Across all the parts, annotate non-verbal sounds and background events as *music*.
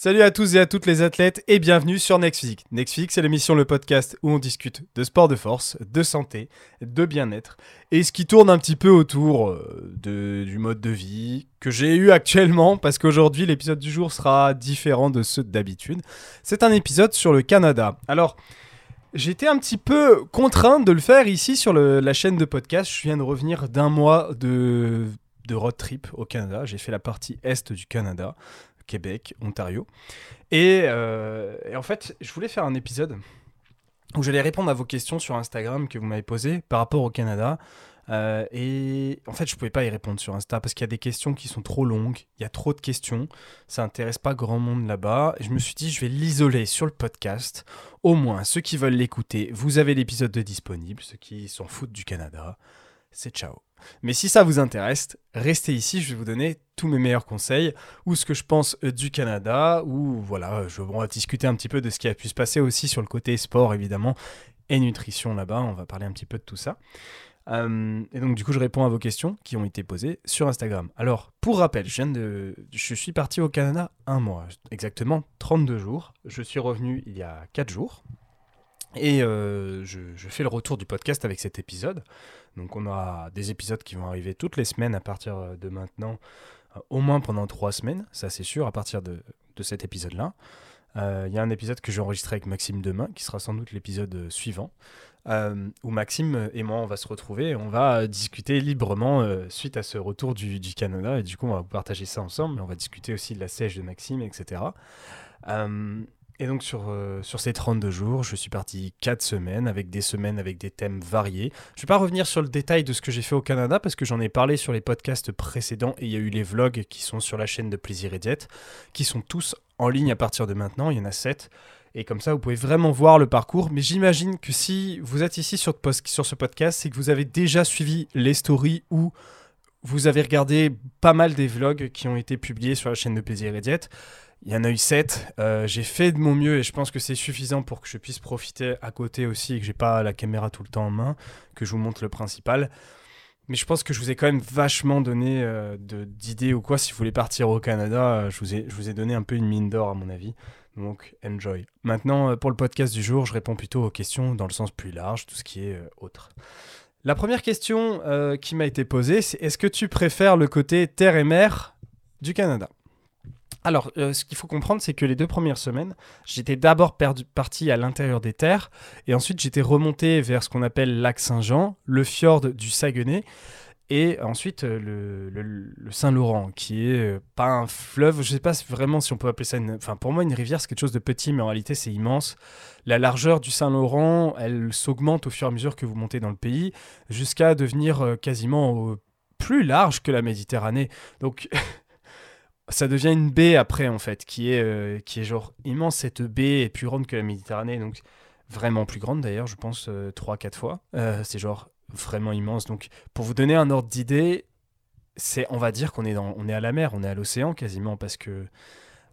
Salut à tous et à toutes les athlètes et bienvenue sur Next Physique. Next Physique, c'est l'émission, le podcast où on discute de sport de force, de santé, de bien-être et ce qui tourne un petit peu autour euh, de, du mode de vie que j'ai eu actuellement parce qu'aujourd'hui l'épisode du jour sera différent de ceux d'habitude. C'est un épisode sur le Canada. Alors, J'étais un petit peu contraint de le faire ici sur la chaîne de podcast. Je viens de revenir d'un mois de road trip au Canada. J'ai fait la partie est du Canada, Québec, Ontario. Et, euh, et en fait, je voulais faire un épisode où j'allais répondre à vos questions sur Instagram que vous m'avez posées par rapport au Canada. Euh, et en fait, je pouvais pas y répondre sur Insta parce qu'il y a des questions qui sont trop longues. Il y a trop de questions. Ça intéresse pas grand monde là-bas. Je me suis dit, je vais l'isoler sur le podcast. Au moins, ceux qui veulent l'écouter, vous avez l'épisode de disponible. Ceux qui s'en foutent du Canada, c'est ciao. Mais si ça vous intéresse, restez ici, je vais vous donner tous mes meilleurs conseils, ou ce que je pense euh, du Canada, ou voilà, je, on va discuter un petit peu de ce qui a pu se passer aussi sur le côté sport évidemment, et nutrition là-bas, on va parler un petit peu de tout ça. Euh, et donc du coup je réponds à vos questions qui ont été posées sur Instagram. Alors pour rappel, je, je suis parti au Canada un mois, exactement 32 jours. Je suis revenu il y a 4 jours. Et euh, je, fais le retour du podcast avec cet épisode. Donc on aura des épisodes qui vont arriver toutes les semaines à partir de maintenant, euh, au moins pendant 3 semaines, ça c'est sûr, à partir de, de cet épisode-là. Euh, Il y a un épisode que j'ai enregistré avec Maxime demain, qui sera sans doute l'épisode euh, suivant, euh, où Maxime et moi on va se retrouver et on va euh, discuter librement euh, suite à ce retour du, du Canada. Et du coup on va partager ça ensemble, on va discuter aussi de la sèche de Maxime, etc. Et donc sur, euh, sur ces 32 jours, je suis parti 4 semaines, avec des semaines avec des thèmes variés. Je ne vais pas revenir sur le détail de ce que j'ai fait au Canada, parce que j'en ai parlé sur les podcasts précédents, et il y a eu les vlogs qui sont sur la chaîne de Plaisir et Diète, qui sont tous en ligne à partir de maintenant, il y en a 7. Et comme ça, vous pouvez vraiment voir le parcours. Mais j'imagine que si vous êtes ici sur, sur ce podcast, c'est que vous avez déjà suivi les stories ou vous avez regardé pas mal des vlogs qui ont été publiés sur la chaîne de Plaisir et Diète. Il y en a eu 7. j'ai fait de mon mieux et je pense que c'est suffisant pour que je puisse profiter à côté aussi et que j'ai pas la caméra tout le temps en main, que je vous montre le principal. Mais je pense que je vous ai quand même vachement donné euh, d'idées ou quoi. Si vous voulez partir au Canada, euh, je, vous ai, je vous ai donné un peu une mine d'or à mon avis. Donc, enjoy. Maintenant, euh, pour le podcast du jour, je réponds plutôt aux questions dans le sens plus large, tout ce qui est euh, autre. La première question euh, qui m'a été posée, c'est est-ce que tu préfères le côté terre et mer du Canada? Alors, euh, ce qu'il faut comprendre, c'est que les deux premières semaines, j'étais d'abord parti à l'intérieur des terres, et ensuite j'étais remonté vers ce qu'on appelle lac Saint-Jean, le fjord du Saguenay, et ensuite euh, le, Saint-Laurent, qui est euh, pas un fleuve, je sais pas vraiment si on peut appeler ça une... Enfin, pour moi, une rivière, c'est quelque chose de petit, mais en réalité, c'est immense. La largeur du Saint-Laurent, elle s'augmente au fur et à mesure que vous montez dans le pays, jusqu'à devenir quasiment plus large que la Méditerranée. Donc... *laughs* ça devient une baie après en fait qui est euh, qui est genre immense cette baie est plus grande que la Méditerranée donc vraiment plus grande d'ailleurs je pense 3-4 fois Euh, c'est genre vraiment immense donc pour vous donner un ordre d'idée c'est on va dire qu'on est on est à la mer on est à l'océan quasiment parce que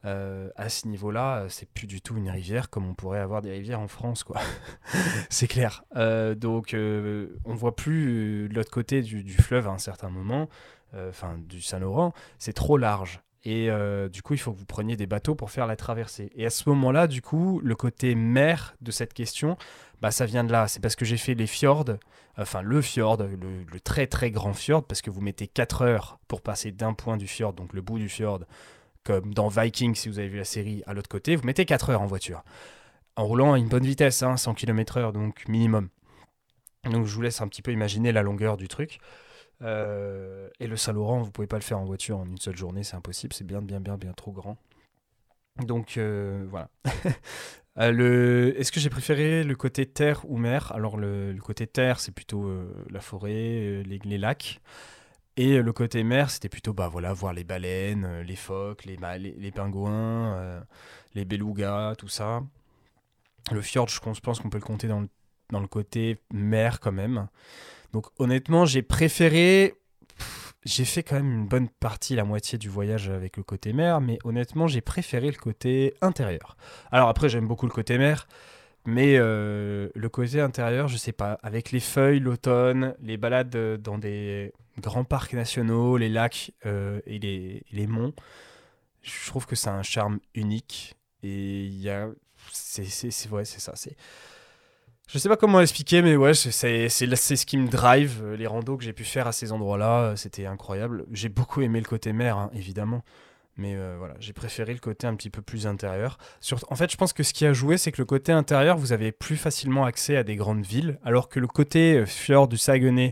euh, à ce niveau-là, euh, c'est plus du tout une rivière comme on pourrait avoir des rivières en France, quoi. *laughs* c'est clair. Euh, donc, euh, on voit plus euh, l'autre côté du, fleuve à un certain moment, euh, enfin du Saint-Laurent, c'est trop large. Et euh, du coup, il faut que vous preniez des bateaux pour faire la traversée. Et à ce moment-là, du coup, le côté mer de cette question, bah, ça vient de là. C'est parce que j'ai fait les fjords, enfin le fjord, le, très très grand fjord, parce que vous mettez 4 heures pour passer d'un point du fjord, donc le bout du fjord, comme dans Viking, si vous avez vu la série, à l'autre côté, vous mettez 4 heures en voiture. En roulant à une bonne vitesse, hein, 100 km/h, donc minimum. Donc je vous laisse un petit peu imaginer la longueur du truc. Euh, et le Saint-Laurent, vous pouvez pas le faire en voiture en une seule journée, c'est impossible, c'est bien, bien, bien, bien trop grand. Donc euh, voilà. *laughs* Euh, le... Est-ce que j'ai préféré le côté terre ou mer? Alors le, côté terre, c'est plutôt la forêt, les, lacs. Et le côté mer, c'était plutôt bah, voilà, voir les baleines, les phoques, les, les, pingouins, les belugas, tout ça. Le fjord, je pense, qu'on peut le compter dans le côté mer quand même. Donc honnêtement, j'ai préféré... J'ai fait quand même une bonne partie, la moitié du voyage avec le côté mer, mais honnêtement, j'ai préféré le côté intérieur. Alors après, j'aime beaucoup le côté mer, mais euh, le côté intérieur, je sais pas, avec les feuilles, l'automne, les balades euh, dans des grands parcs nationaux, les lacs euh, et, les, monts, Je trouve que c'est un charme unique. Et il y a. C'est ça. C'est. Je sais pas comment expliquer, mais ouais, c'est ce qui me drive. Euh, les randos que j'ai pu faire à ces endroits-là, euh, c'était incroyable. J'ai beaucoup aimé le côté mer, hein, évidemment. Mais euh, voilà, j'ai préféré le côté un petit peu plus intérieur. en fait, je pense que ce qui a joué, c'est que le côté intérieur, vous avez plus facilement accès à des grandes villes, alors que le côté fjord du Saguenay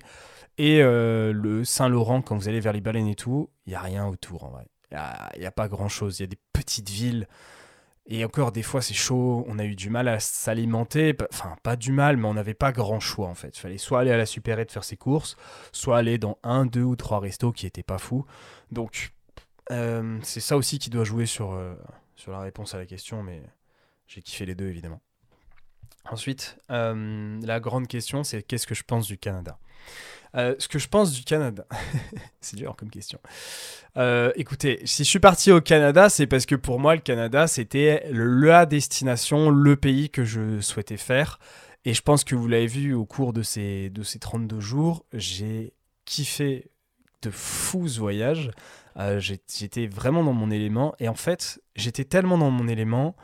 et le Saint-Laurent, quand vous allez vers les baleines et tout, il n'y a rien autour en vrai. Il n'y a, a, pas grand-chose. Il y a des petites villes et encore, des fois, c'est chaud. On a eu du mal à s'alimenter. Enfin, pas du mal, mais on n'avait pas grand choix, en fait. Il fallait soit aller à la supérette faire ses courses, soit aller dans un, deux ou trois restos qui étaient pas fous. Donc, euh, c'est ça aussi qui doit jouer sur, euh, sur la réponse à la question, mais j'ai kiffé les deux, évidemment. Ensuite, euh, la grande question, c'est qu'est-ce que je pense du Canada? Euh, ce que je pense du Canada, *laughs* c'est dur comme question. Euh, écoutez, si je suis parti au Canada, c'est parce que pour moi, le Canada, c'était la destination, le pays que je souhaitais faire. Et je pense que vous l'avez vu au cours de ces, de ces 32 jours, j'ai kiffé de fou ce voyage. Euh, j'étais vraiment dans mon élément. Et en fait, j'étais tellement dans mon élément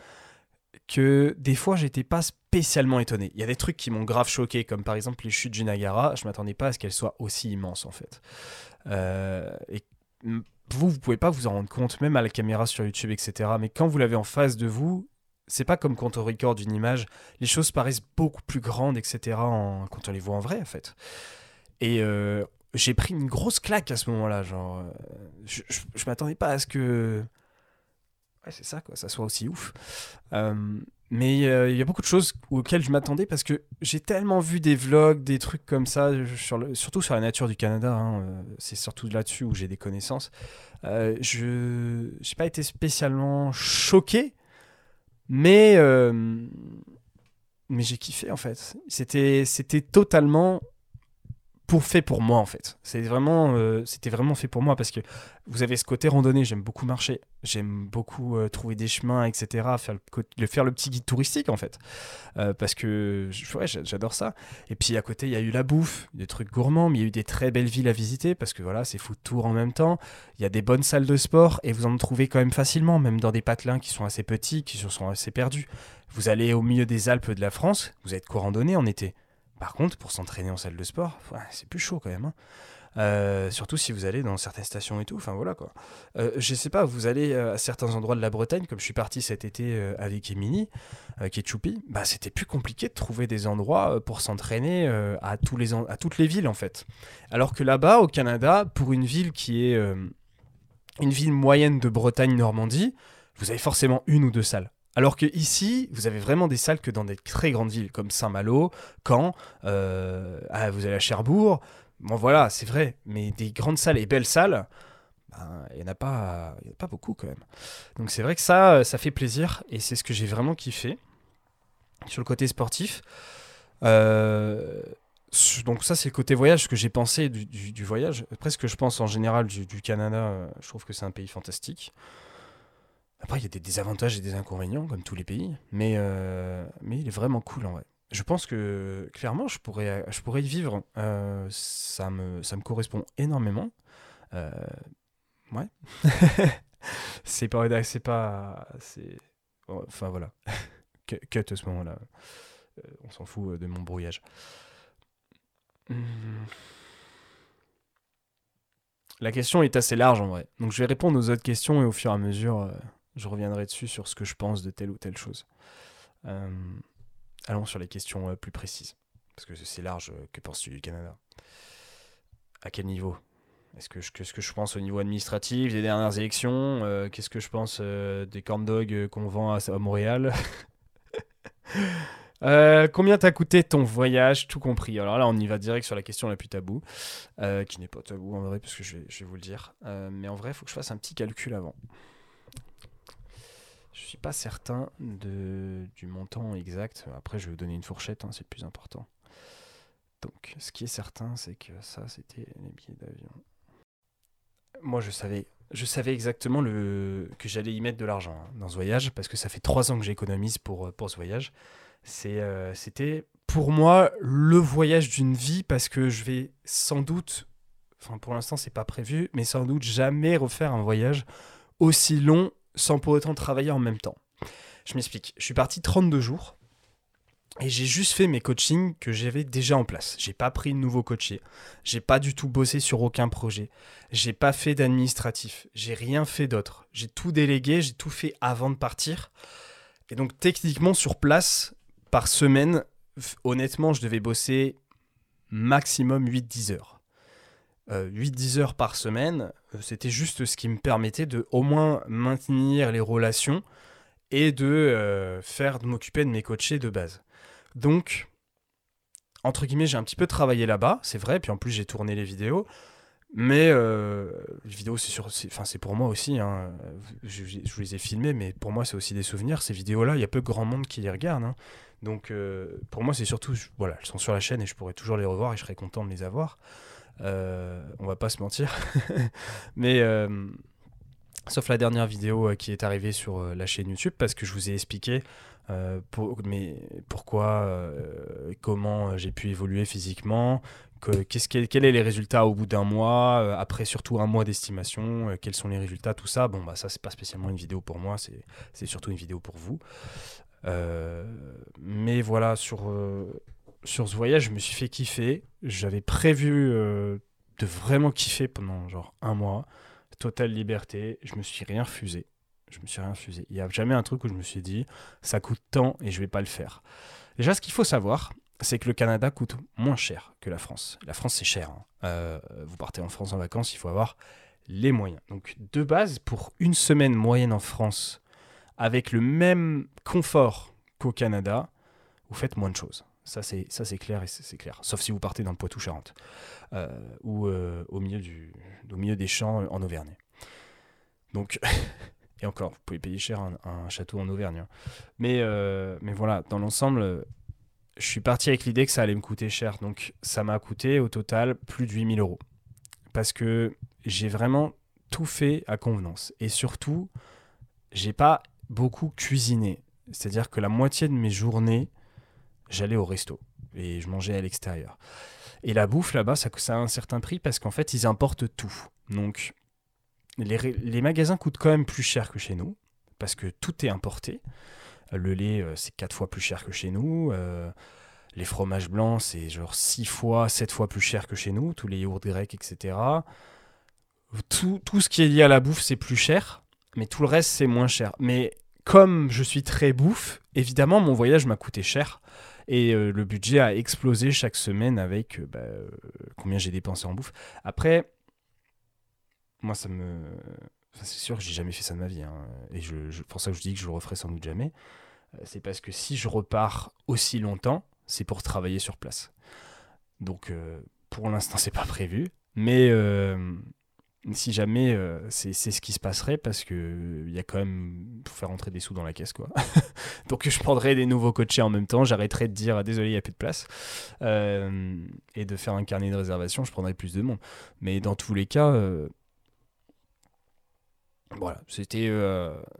que des fois j'étais pas spécialement étonné. Il y a des trucs qui m'ont grave choqué, comme par exemple les chutes du Niagara. Je m'attendais pas à ce qu'elles soient aussi immenses en fait. Euh, et vous, vous pouvez pas vous en rendre compte, même à la caméra sur YouTube, etc. Mais quand vous l'avez en face de vous, c'est pas comme quand on recorde une image. Les choses paraissent beaucoup plus grandes, etc. quand on les voit en vrai en fait. Et euh, j'ai pris une grosse claque à ce moment-là. Genre, euh, je, je, je m'attendais pas à ce que c'est ça, quoi, ça soit aussi ouf. Euh, mais il y a beaucoup de choses auxquelles je m'attendais parce que j'ai tellement vu des vlogs, des trucs comme ça, le, surtout sur la nature du Canada. Hein, euh, c'est surtout là-dessus où j'ai des connaissances. Euh, je n'ai pas été spécialement choqué, mais, mais j'ai kiffé en fait. C'était totalement pour fait pour moi en fait. C'est vraiment, euh, c'était vraiment fait pour moi parce que vous avez ce côté randonnée. J'aime beaucoup marcher, j'aime beaucoup euh, trouver des chemins, etc. Faire le, faire le petit guide touristique en fait, euh, parce que j'adore ça. Et puis à côté, il y a eu la bouffe, des trucs gourmands, mais il y a eu des très belles villes à visiter parce que voilà, c'est fou tour en même temps. Il y a des bonnes salles de sport et vous en trouvez quand même facilement, même dans des patelins qui sont assez petits, qui sont assez perdus. Vous allez au milieu des Alpes de la France, vous êtes quoi randonnée en été par contre, pour s'entraîner en salle de sport, c'est plus chaud quand même. Hein. Euh, surtout si vous allez dans certaines stations et tout. Enfin voilà quoi. Euh, je sais pas, vous allez euh, à certains endroits de la Bretagne, comme je suis parti cet été avec Emily, qui est bah c'était plus compliqué de trouver des endroits pour s'entraîner à toutes les villes en fait. Alors que là-bas, au Canada, pour une ville qui est une ville moyenne de Bretagne-Normandie, vous avez forcément une ou deux salles. Alors que ici, vous avez vraiment des salles que dans des très grandes villes comme Saint-Malo, Caen, euh, ah, vous allez à Cherbourg. Bon voilà, c'est vrai, mais des grandes salles et belles salles, ben, il n'y en, a pas, beaucoup quand même. Donc c'est vrai que ça, ça fait plaisir et c'est ce que j'ai vraiment kiffé sur le côté sportif. Euh, donc ça c'est le côté voyage, ce que j'ai pensé du, voyage. Après ce que je pense en général du, Canada, euh, je trouve que c'est un pays fantastique. Après, il y a des désavantages et des inconvénients, comme tous les pays, mais, euh, mais il est vraiment cool en vrai. Je pense que clairement, je pourrais, je pourrais y vivre. Euh, ça, me, ça me correspond énormément. Euh, ouais. *laughs* c'est pas. C'est pas. C'est. Enfin voilà. *laughs* Cut à ce moment-là. On s'en fout de mon brouillage. Hmm. La question est assez large en vrai. Donc je vais répondre aux autres questions et au fur et à mesure. Je reviendrai dessus sur ce que je pense de telle ou telle chose. Euh, allons sur les questions euh, plus précises. Parce que c'est large. Euh, que penses-tu du Canada? À quel niveau? Est-ce que, qu'est-ce que je pense au niveau administratif des dernières élections? Qu'est-ce que je pense des corn dogs qu'on vend à, Montréal? *laughs* Combien t'a coûté ton voyage, tout compris Alors là, on y va direct sur la question la plus tabou, qui n'est pas tabou en vrai, parce que je je vais vous le dire. mais en vrai, il faut que je fasse un petit calcul avant. Je suis pas certain de, du montant exact. Après, je vais vous donner une fourchette, hein, c'est le plus important. Donc, ce qui est certain, c'est que ça, c'était les billets d'avion. Moi, je savais, je savais exactement le, que j'allais y mettre de l'argent hein, dans ce voyage, parce que ça fait trois ans que j'économise pour, euh, pour ce voyage. Euh, c'était pour moi le voyage d'une vie, parce que je vais sans doute, enfin pour l'instant c'est pas prévu, mais sans doute jamais refaire un voyage aussi long sans pour autant travailler en même temps. Je m'explique. Je suis parti 32 jours et j'ai juste fait mes coachings que j'avais déjà en place. J'ai pas pris de nouveau coaché. J'ai pas du tout bossé sur aucun projet. J'ai pas fait d'administratif. J'ai rien fait d'autre. J'ai tout délégué, j'ai tout fait avant de partir. Et donc techniquement sur place, par semaine, honnêtement, je devais bosser maximum 8-10 heures. 8-10 euh, heures par semaine, c'était juste ce qui me permettait de au moins maintenir les relations et de euh, faire de m'occuper de mes coachés de base. Donc, entre guillemets, j'ai un petit peu travaillé là-bas, c'est vrai, puis en plus j'ai tourné les vidéos. Mais les vidéos, c'est enfin c'est pour moi aussi. Hein. Je, je, les ai filmées, mais pour moi, c'est aussi des souvenirs. Ces vidéos-là, il y a peu grand monde qui les regarde. Hein. Donc, pour moi, c'est surtout, voilà, elles sont sur la chaîne et je pourrais toujours les revoir et je serais content de les avoir. Euh, on va pas se mentir. *laughs* Mais euh, sauf la dernière vidéo euh, qui est arrivée sur la chaîne YouTube parce que je vous ai expliqué pourquoi, comment j'ai pu évoluer physiquement, que, quels est les résultats au bout d'un mois, après surtout un mois d'estimation, quels sont les résultats, tout ça. Bon, bah ça, c'est pas spécialement une vidéo pour moi, c'est surtout une vidéo pour vous. mais voilà, sur sur ce voyage, je me suis fait kiffer. J'avais prévu euh, de vraiment kiffer pendant genre un mois. Totale liberté. Je me suis rien refusé. Je me suis rien refusé. Il n'y a jamais un truc où je me suis dit ça coûte tant et je vais pas le faire. Déjà, ce qu'il faut savoir, c'est que le Canada coûte moins cher que la France. La France, c'est cher. Hein. Euh, vous partez en France en vacances, il faut avoir les moyens. Donc, de base, pour une semaine moyenne en France, avec le même confort qu'au Canada, vous faites moins de choses. Ça, c'est, ça, c'est clair et c'est, clair. Sauf si vous partez dans le Poitou-Charentes euh, ou euh, au, milieu du, au milieu des champs en Auvergne. Donc, *laughs* et encore, vous pouvez payer cher un, château en Auvergne. Hein. Mais, euh, mais voilà, dans l'ensemble, je suis parti avec l'idée que ça allait me coûter cher. Donc, ça m'a coûté au total plus de 8000 euros. Parce que j'ai vraiment tout fait à convenance. Et surtout, j'ai pas beaucoup cuisiné. C'est-à-dire que la moitié de mes journées, j'allais au resto et je mangeais à l'extérieur. Et la bouffe là-bas, ça, ça, a un certain prix parce qu'en fait, ils importent tout. Donc, les, les, magasins coûtent quand même plus cher que chez nous parce que tout est importé. Le lait, euh, c'est 4 fois plus cher que chez nous. Euh, les fromages blancs, c'est genre 6 fois, 7 fois plus cher que chez nous. Tous les yaourts grecs, etc. Tout, tout ce qui est lié à la bouffe, c'est plus cher. Mais tout le reste, c'est moins cher. Mais comme je suis très bouffe, évidemment, mon voyage m'a coûté cher. Et euh, le budget a explosé chaque semaine avec euh, bah, euh, combien j'ai dépensé en bouffe. Après, moi, ça me. c'est sûr que j'ai jamais fait ça de ma vie. Hein. Et je, pour ça que je dis que je le referai sans doute jamais. C'est parce que si je repars aussi longtemps, c'est pour travailler sur place. Donc, pour l'instant, *laughs* c'est pas prévu. Mais si jamais euh, c'est ce qui se passerait parce que il y a quand même faut faire rentrer des sous dans la caisse quoi. *laughs* Donc je prendrais des nouveaux coachés en même temps. J'arrêterais de dire désolé il n'y a plus de place. Euh, et de faire un carnet de réservation je prendrais plus de monde. Mais dans tous les cas euh, voilà. C'était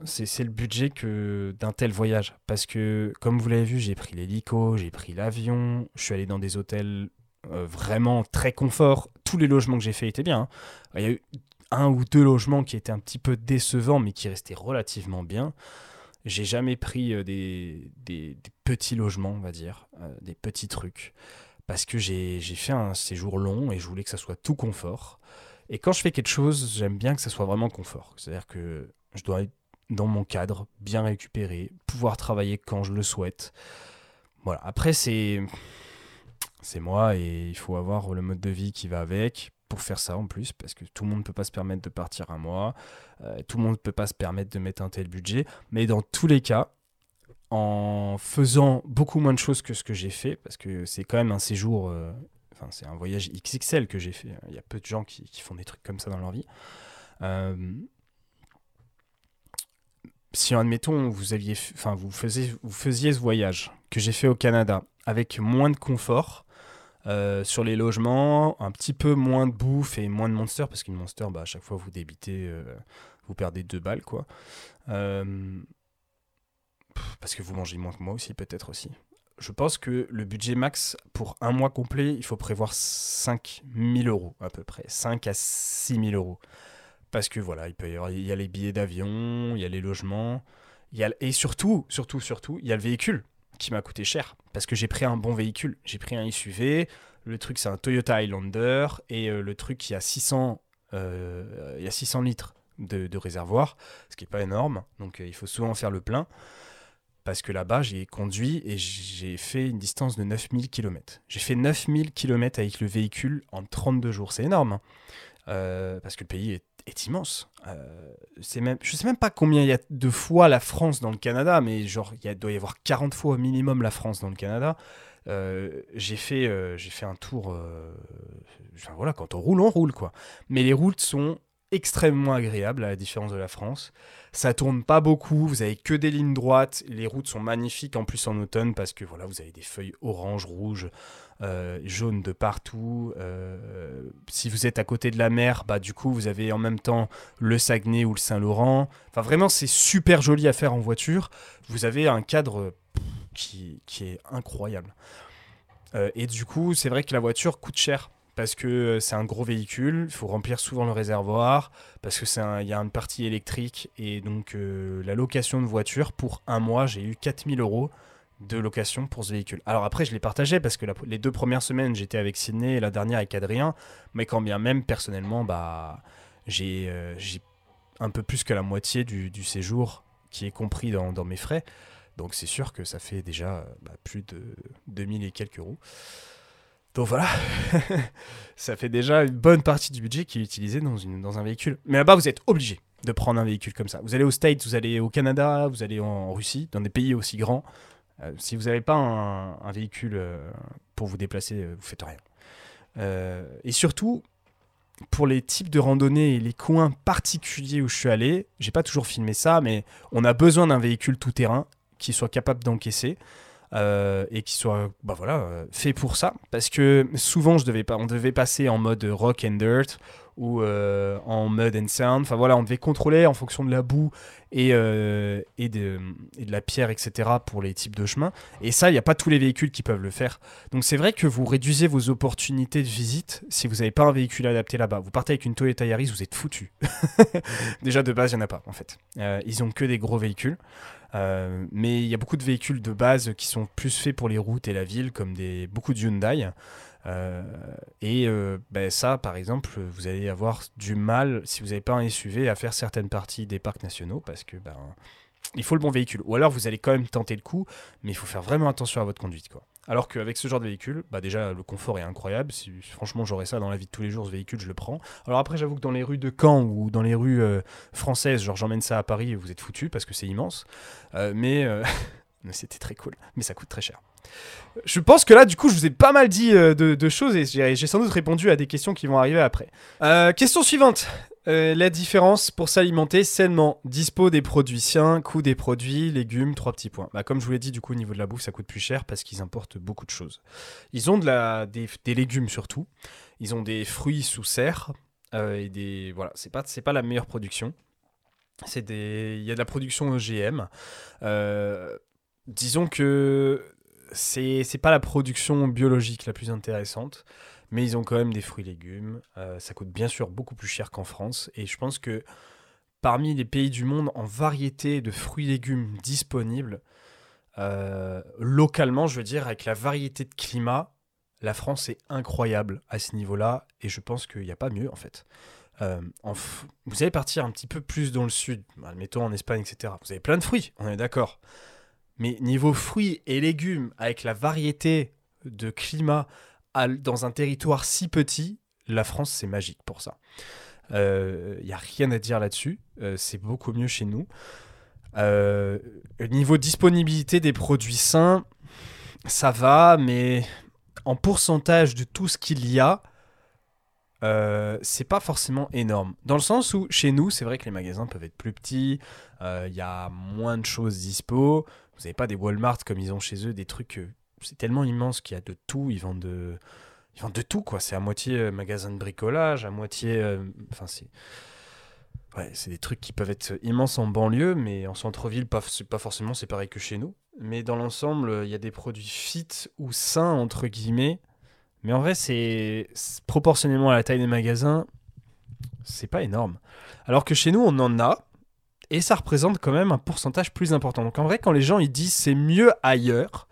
c'est le budget que d'un tel voyage. Parce que comme vous l'avez vu j'ai pris l'hélico j'ai pris l'avion je suis allé dans des hôtels euh, vraiment très confort. Tous les logements que j'ai fait étaient bien. Hein. Il y a eu un ou deux logements qui étaient un petit peu décevants, mais qui restaient relativement bien. J'ai jamais pris euh, des, des, petits logements, on va dire, euh, des petits trucs, parce que j'ai fait un séjour long et je voulais que ça soit tout confort. Et quand je fais quelque chose, j'aime bien que ça soit vraiment confort. C'est-à-dire que je dois être dans mon cadre, bien récupéré, pouvoir travailler quand je le souhaite. Voilà. Après, c'est c'est moi et il faut avoir le mode de vie qui va avec pour faire ça en plus parce que tout le monde ne peut pas se permettre de partir un mois, euh, tout le monde ne peut pas se permettre de mettre un tel budget, mais dans tous les cas, en faisant beaucoup moins de choses que ce que j'ai fait, parce que c'est quand même un séjour, euh, enfin c'est un voyage XXL que j'ai fait, il y a peu de gens qui, font des trucs comme ça dans leur vie. Euh, si admettons vous aviez, vous faisiez, vous faisiez ce voyage que j'ai fait au Canada avec moins de confort, euh, sur les logements, un petit peu moins de bouffe et moins de monster, parce qu'une monster, bah, à chaque fois vous débitez, euh, vous perdez deux balles, quoi. Euh, parce que vous mangez moins que moi aussi, peut-être aussi. Je pense que le budget max pour un mois complet, il faut prévoir 5000 euros à peu près, 5 à 6000 euros. Parce que voilà, il, peut y, avoir, il y a les billets d'avion, il y a les logements, il y a, et surtout, surtout, surtout, il y a le véhicule qui m'a coûté cher. Parce que j'ai pris un bon véhicule. J'ai pris un SUV. Le truc, c'est un Toyota Highlander. Et euh, le truc, il y a 600, euh, il y a 600 litres de, réservoir, ce qui n'est pas énorme. Donc, euh, il faut souvent faire le plein. Parce que là-bas, j'ai conduit et j'ai fait une distance de 9000 km. J'ai fait 9000 km avec le véhicule en 32 jours. C'est énorme. Hein. parce que le pays est est immense. Euh, c'est même, je sais même pas combien il y a de fois la France dans le Canada, mais genre il doit y avoir 40 fois au minimum la France dans le Canada. Euh, j'ai fait, euh, fait un tour. enfin voilà, quand on roule, on roule quoi. Mais les routes sont extrêmement agréables à la différence de la France. Ça tourne pas beaucoup, vous avez que des lignes droites. Les routes sont magnifiques en plus en automne parce que voilà, vous avez des feuilles orange, rouge, euh, jaunes de partout. Euh, si vous êtes à côté de la mer, bah du coup vous avez en même temps le Saguenay ou le Saint-Laurent. Enfin vraiment c'est super joli à faire en voiture. Vous avez un cadre qui, qui est incroyable. Euh, et du coup c'est vrai que la voiture coûte cher parce que euh, c'est un gros véhicule, il faut remplir souvent le réservoir, parce que c'est il y a une partie électrique et donc euh, la location de voiture pour un mois, j'ai eu 4000 euros de location pour ce véhicule. Alors après, je l'ai partagé parce que les deux premières semaines, j'étais avec Sydney et la dernière avec Adrien, mais quand bien même, personnellement, bah, j'ai euh, un peu plus que la moitié du, séjour qui est compris dans, mes frais. Donc c'est sûr que ça fait déjà bah, plus de 2000 et quelques euros. Donc voilà, *laughs* ça fait déjà une bonne partie du budget qui est utilisé dans, une, dans un véhicule. Mais là-bas, vous êtes obligé de prendre un véhicule comme ça. Vous allez aux States, vous allez au Canada, vous allez en Russie, dans des pays aussi grands. Euh, si vous n'avez pas un, véhicule euh, pour vous déplacer, euh, vous faites rien. et surtout, pour les types de randonnées et les coins particuliers où je suis allé, j'ai pas toujours filmé ça, mais on a besoin d'un véhicule tout-terrain qui soit capable d'encaisser. Euh, et qui soit bah voilà, euh, fait pour ça. Parce que souvent, je devais pas, on devait passer en mode rock and dirt ou euh, en mud and sound. Enfin voilà, on devait contrôler en fonction de la boue et, et, de, la pierre, etc. pour les types de chemins. Et ça, il n'y a pas tous les véhicules qui peuvent le faire. Donc c'est vrai que vous réduisez vos opportunités de visite si vous n'avez pas un véhicule adapté là-bas. Vous partez avec une Toyota Yaris, vous êtes foutu. *laughs* Déjà de base, il n'y en a pas en fait. ils ont que des gros véhicules. Euh, mais il y a beaucoup de véhicules de base qui sont plus faits pour les routes et la ville, comme beaucoup de Hyundai. Euh, et euh, ben ça, par exemple, vous allez avoir du mal, si vous n'avez pas un SUV, à faire certaines parties des parcs nationaux parce que ben, il faut le bon véhicule. Ou alors vous allez quand même tenter le coup, mais il faut faire vraiment attention à votre conduite. Quoi. Alors qu'avec ce genre de véhicule, bah déjà le confort est incroyable. Franchement j'aurais ça dans la vie de tous les jours, ce véhicule, je le prends. Alors après, j'avoue que dans les rues de Caen ou dans les rues euh, françaises, genre j'emmène ça à Paris, vous êtes foutu parce que c'est immense. Mais, *laughs* mais c'était très cool. Mais ça coûte très cher. Je pense que là, du coup, je vous ai pas mal dit de, choses et j'ai sans doute répondu à des questions qui vont arriver après. question suivante. Euh, la différence pour s'alimenter sainement. Dispo des produits sains, coût des produits, légumes, trois petits points. Bah, comme je vous l'ai dit, du coup, au niveau de la bouffe, ça coûte plus cher parce qu'ils importent beaucoup de choses. Ils ont de la, des, légumes surtout. Ils ont des fruits sous serre. Euh, et des. Voilà, c'est pas, pas la meilleure production. Des. Il y a de la production OGM. Euh, disons que c'est, pas la production biologique la plus intéressante mais ils ont quand même des fruits et légumes. Euh, ça coûte bien sûr beaucoup plus cher qu'en France. Et je pense que parmi les pays du monde en variété de fruits et légumes disponibles, euh, localement, je veux dire, avec la variété de climat, la France est incroyable à ce niveau-là. Et je pense qu'il n'y a pas mieux en fait. Euh, vous allez partir un petit peu plus dans le sud, admettons en Espagne, etc. Vous avez plein de fruits, on est d'accord. Mais niveau fruits et légumes, avec la variété de climat, dans un territoire si petit, la France, c'est magique pour ça. Il euh, n'y a rien à dire là-dessus. Euh, c'est beaucoup mieux chez nous. Euh, niveau disponibilité des produits sains, ça va, mais en pourcentage de tout ce qu'il y a, c'est pas forcément énorme. Dans le sens où chez nous, c'est vrai que les magasins peuvent être plus petits, il y a moins de choses dispo. Vous n'avez pas des Walmart comme ils ont chez eux, des trucs c'est tellement immense qu'il y a de tout. Ils vendent de, ils vendent de tout, quoi. C'est à moitié euh, magasin de bricolage, à moitié. Euh, c'est. Ouais, c'est des trucs qui peuvent être immenses en banlieue, mais en centre-ville, pas, pas forcément, c'est pareil que chez nous. Mais dans l'ensemble, il y a des produits fit ou sains, entre guillemets. Mais en vrai, c'est proportionnellement à la taille des magasins, C'est pas énorme. Alors que chez nous, on en a, et ça représente quand même un pourcentage plus important. Donc en vrai, quand les gens ils disent c'est mieux ailleurs,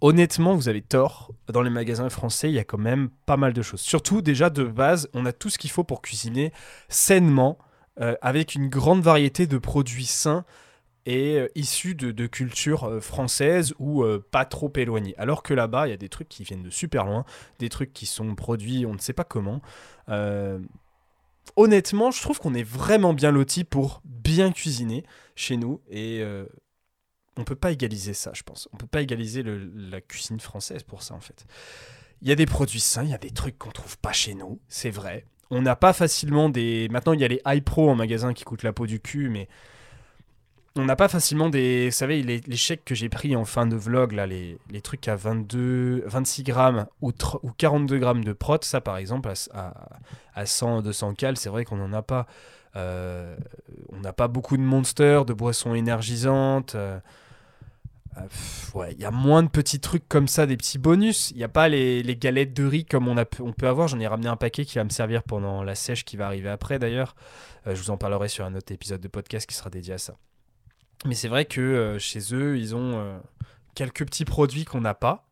honnêtement, vous avez tort. Dans les magasins français, il y a quand même pas mal de choses. Surtout déjà de base, on a tout ce qu'il faut pour cuisiner sainement, euh, avec une grande variété de produits sains et euh, issus de, cultures euh, françaises ou pas trop éloignées. Alors que là-bas, il y a des trucs qui viennent de super loin, des trucs qui sont produits on ne sait pas comment honnêtement, je trouve qu'on est vraiment bien loti pour bien cuisiner chez nous et euh, on peut pas égaliser ça, je pense. On peut pas égaliser la cuisine française pour ça en fait. Il y a des produits sains, il y a des trucs qu'on trouve pas chez nous, c'est vrai. On n'a pas facilement des. Maintenant, il y a les iPro en magasin qui coûtent la peau du cul, mais on n'a pas facilement des. Vous savez, les, chèques que j'ai pris en fin de vlog, là, les, trucs à 22, 26 grammes ou, ou 42 grammes de prot, ça par exemple, à, à, 100, 200 cal, c'est vrai qu'on n'en a pas. Euh, on n'a pas beaucoup de monsters, de boissons énergisantes. Euh, euh, ouais, il y a moins de petits trucs comme ça, des petits bonus. Il n'y a pas les, galettes de riz comme on, on peut avoir. J'en ai ramené un paquet qui va me servir pendant la sèche qui va arriver après d'ailleurs. je vous en parlerai sur un autre épisode de podcast qui sera dédié à ça. Mais c'est vrai que euh, chez eux, ils ont euh, quelques petits produits qu'on n'a pas.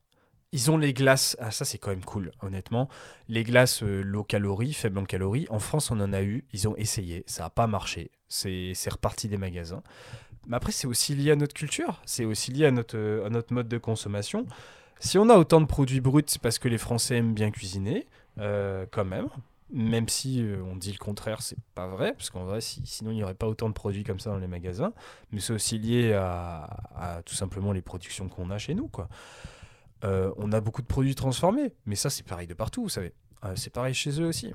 Ils ont les glaces, ah ça c'est quand même cool, honnêtement. Les glaces euh, low calories, faibles en calories. En France, on en a eu, ils ont essayé, ça n'a pas marché. C'est reparti des magasins. Mais après, c'est aussi lié à notre culture, c'est aussi lié à notre, à notre mode de consommation. Si on a autant de produits bruts, c'est parce que les Français aiment bien cuisiner, quand même même si euh, on dit le contraire, c'est pas vrai, parce qu'en vrai, sinon il n'y aurait pas autant de produits comme ça dans les magasins, mais c'est aussi lié à, tout simplement les productions qu'on a chez nous. Euh, on a beaucoup de produits transformés, mais ça c'est pareil de partout, vous savez. Euh, c'est pareil chez eux aussi.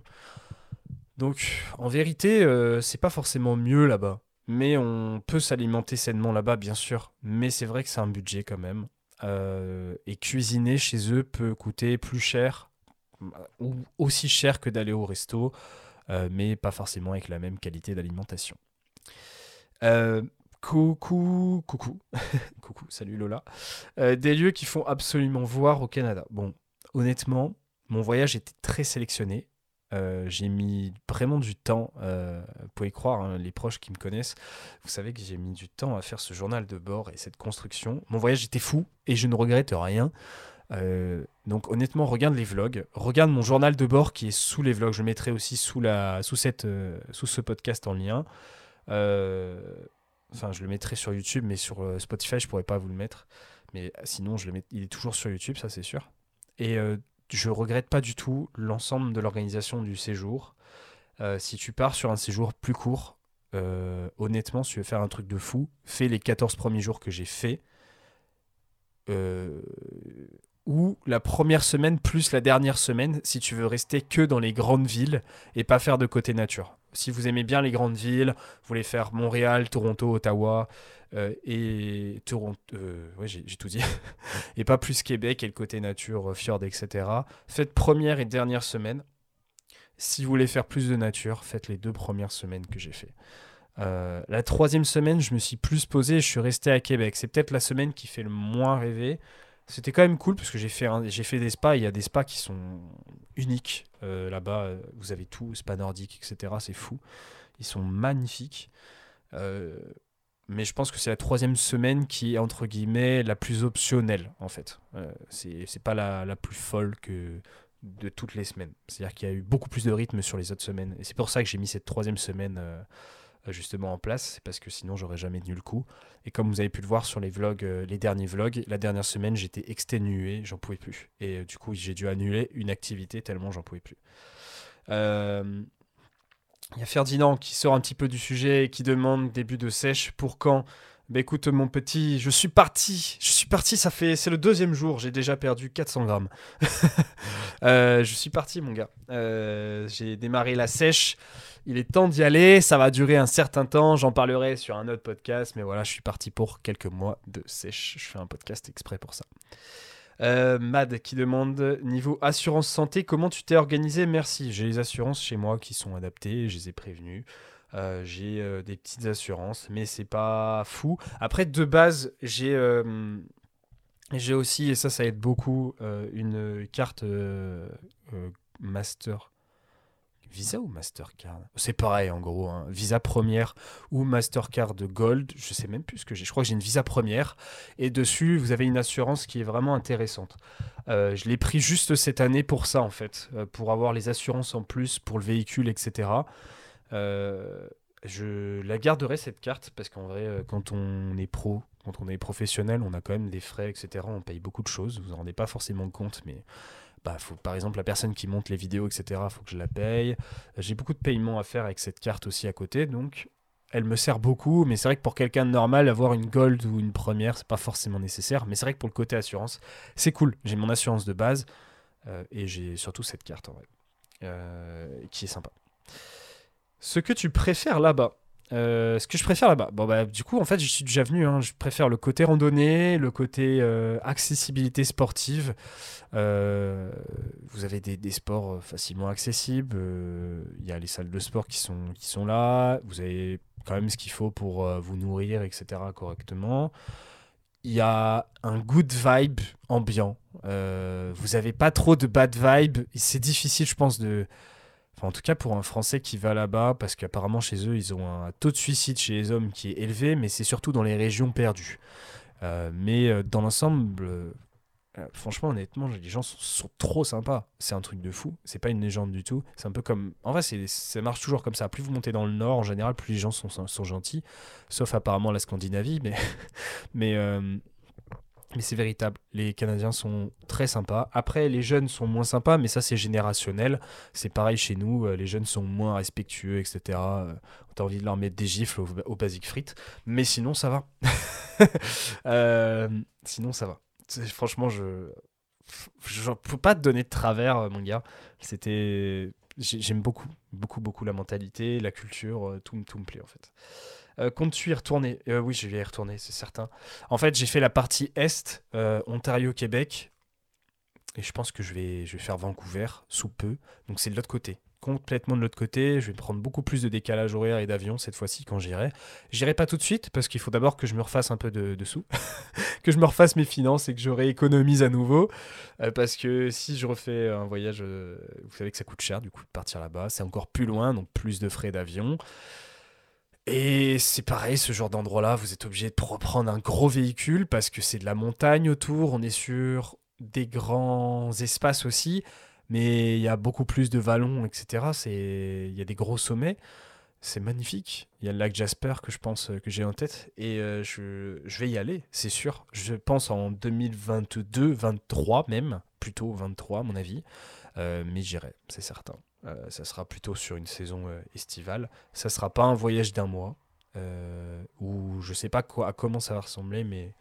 Donc en vérité, c'est pas forcément mieux là-bas, mais on peut s'alimenter sainement là-bas, bien sûr, mais c'est vrai que c'est un budget quand même. et cuisiner chez eux peut coûter plus cher aussi cher que d'aller au resto, euh, mais pas forcément avec la même qualité d'alimentation. Euh, coucou, coucou, *laughs* coucou, salut Lola. Euh, des lieux qui font absolument voir au Canada. Bon, honnêtement, mon voyage était très sélectionné. j'ai mis vraiment du temps, vous pouvez croire, hein, les proches qui me connaissent, vous savez que j'ai mis du temps à faire ce journal de bord et cette construction. Mon voyage était fou et je ne regrette rien. Euh, donc honnêtement, regarde les vlogs, regarde mon journal de bord qui est sous les vlogs. Je mettrai aussi sous, la, sous, cette, euh, sous ce podcast en lien. Euh, enfin, je le mettrai sur YouTube, mais sur Spotify, je pourrais pas vous le mettre. Mais sinon, je le mets, il est toujours sur YouTube, ça c'est sûr. Et je regrette pas du tout l'ensemble de l'organisation du séjour. si tu pars sur un séjour plus court, honnêtement, si tu veux faire un truc de fou, fais les 14 premiers jours que j'ai fait. Ou la première semaine plus la dernière semaine si tu veux rester que dans les grandes villes et pas faire de côté nature. Si vous aimez bien les grandes villes, vous voulez faire Montréal, Toronto, Ottawa euh, et Toronto, euh, ouais j'ai tout dit, *laughs* et pas plus Québec et le côté nature, euh, fjord, etc. Faites première et dernière semaine. Si vous voulez faire plus de nature, faites les deux premières semaines que j'ai fait. la troisième semaine, je me suis plus posé, je suis resté à Québec. C'est peut-être la semaine qui fait le moins rêver. C'était quand même cool parce que j'ai fait, fait des spas. Il y a des spas qui sont uniques euh, là-bas. Vous avez tout, spa nordique, etc. C'est fou. Ils sont magnifiques. Euh, mais je pense que c'est la troisième semaine qui est entre guillemets la plus optionnelle en fait. Euh, c'est pas la, la, plus folle de toutes les semaines. C'est-à-dire qu'il y a eu beaucoup plus de rythme sur les autres semaines. Et c'est pour ça que j'ai mis cette troisième semaine euh, justement en place, parce que sinon j'aurais jamais tenu le coup. Et comme vous avez pu le voir sur les vlogs, euh, les derniers vlogs, la dernière semaine j'étais exténué, j'en pouvais plus. Et euh, du coup j'ai dû annuler une activité tellement j'en pouvais plus. Il y a Ferdinand qui sort un petit peu du sujet et qui demande début de sèche pour quand bah écoute mon petit, je suis parti, je suis parti, ça fait, c'est le deuxième jour, j'ai déjà perdu 400 grammes. *laughs* je suis parti mon gars, j'ai démarré la sèche, il est temps d'y aller. Ça va durer un certain temps. J'en parlerai sur un autre podcast. Mais voilà, je suis parti pour quelques mois de sèche. Je fais un podcast exprès pour ça. Euh, Mad qui demande niveau assurance santé, comment tu t'es organisé? Merci. J'ai les assurances chez moi qui sont adaptées. Je les ai prévenues. Euh, j'ai euh, des petites assurances, mais c'est pas fou. Après, de base, j'ai j'ai aussi, et ça, ça aide beaucoup, une carte master Visa ou Mastercard? C'est pareil en gros, hein. Visa première ou Mastercard Gold, je sais même plus ce que j'ai. Je crois que j'ai une Visa première et dessus vous avez une assurance qui est vraiment intéressante. Euh, je l'ai pris juste cette année pour ça en fait, euh, pour avoir les assurances en plus pour le véhicule, etc. Euh, je la garderai cette carte parce qu'en vrai, quand on est pro, quand on est professionnel, on a quand même des frais, etc. On paye beaucoup de choses. Vous en rendez pas forcément compte, mais bah, par exemple, la personne qui monte les vidéos, etc., faut que je la paye. J'ai beaucoup de paiements à faire avec cette carte aussi à côté, donc elle me sert beaucoup. Mais c'est vrai que pour quelqu'un de normal, avoir une gold ou une première, c'est pas forcément nécessaire. Mais c'est vrai que pour le côté assurance, c'est cool. J'ai mon assurance de base euh, et j'ai surtout cette carte en vrai, euh, qui est sympa. Ce que tu préfères là-bas, euh, ce que je préfère là-bas, bon bah du coup en fait je suis déjà venu, hein. je préfère le côté randonnée, le côté euh, accessibilité sportive. Euh, vous avez des, sports facilement accessibles, il y a les salles de sport qui sont, qui sont là, vous avez quand même ce qu'il faut pour vous nourrir, etc. correctement. Il y a un good vibe ambiant. vous avez pas trop de bad vibe. C'est difficile je pense de en tout cas pour un Français qui va là-bas, parce qu'apparemment chez eux, ils ont un taux de suicide chez les hommes qui est élevé, mais c'est surtout dans les régions perdues. Euh, mais euh, dans l'ensemble, euh, franchement, honnêtement, les gens sont, trop sympas. C'est un truc de fou. C'est pas une légende du tout. C'est un peu comme. En vrai, ça marche toujours comme ça. Plus vous montez dans le nord, en général, plus les gens sont, gentils. Sauf apparemment la Scandinavie, mais *laughs* mais c'est véritable. Les Canadiens sont très sympas. Après, les jeunes sont moins sympas, mais ça, c'est générationnel. C'est pareil chez nous. Euh, les jeunes sont moins respectueux, etc. Euh, on a envie de leur mettre des gifles au, basic frites. Mais sinon, ça va. *laughs* Euh, sinon, ça va. Franchement, je. Je peux pas te donner de travers, mon gars. C'était. J'aime beaucoup, beaucoup, beaucoup la mentalité, la culture, tout, tout me plaît en fait. Euh, comptes-tu y retourner euh, Oui, je vais y retourner, c'est certain. En fait, j'ai fait la partie Est, euh, Ontario-Québec. Et je pense que je vais, je vais faire Vancouver sous peu. Donc c'est de l'autre côté. Complètement de l'autre côté. Je vais prendre beaucoup plus de décalage horaire et d'avion cette fois-ci quand j'irai. J'irai pas tout de suite parce qu'il faut d'abord que je me refasse un peu de, sous. *laughs* que je me refasse mes finances et que je rééconomise à nouveau. parce que si je refais un voyage, vous savez que ça coûte cher du coup de partir là-bas. C'est encore plus loin, donc plus de frais d'avion. Et c'est pareil, ce genre d'endroit-là, vous êtes obligé de reprendre un gros véhicule parce que c'est de la montagne autour, on est sur des grands espaces aussi, mais il y a beaucoup plus de vallons, etc. Il y a des gros sommets, c'est magnifique. Il y a le lac Jasper que je pense que j'ai en tête et euh, je, je, vais y aller, c'est sûr. Je pense en 2022, 23 même, plutôt 23 à mon avis, euh, mais j'irai, c'est certain. Euh, ça sera plutôt sur une saison euh, estivale. Ça sera pas un voyage d'un mois. Euh, où je sais pas à comment ça va ressembler, mais,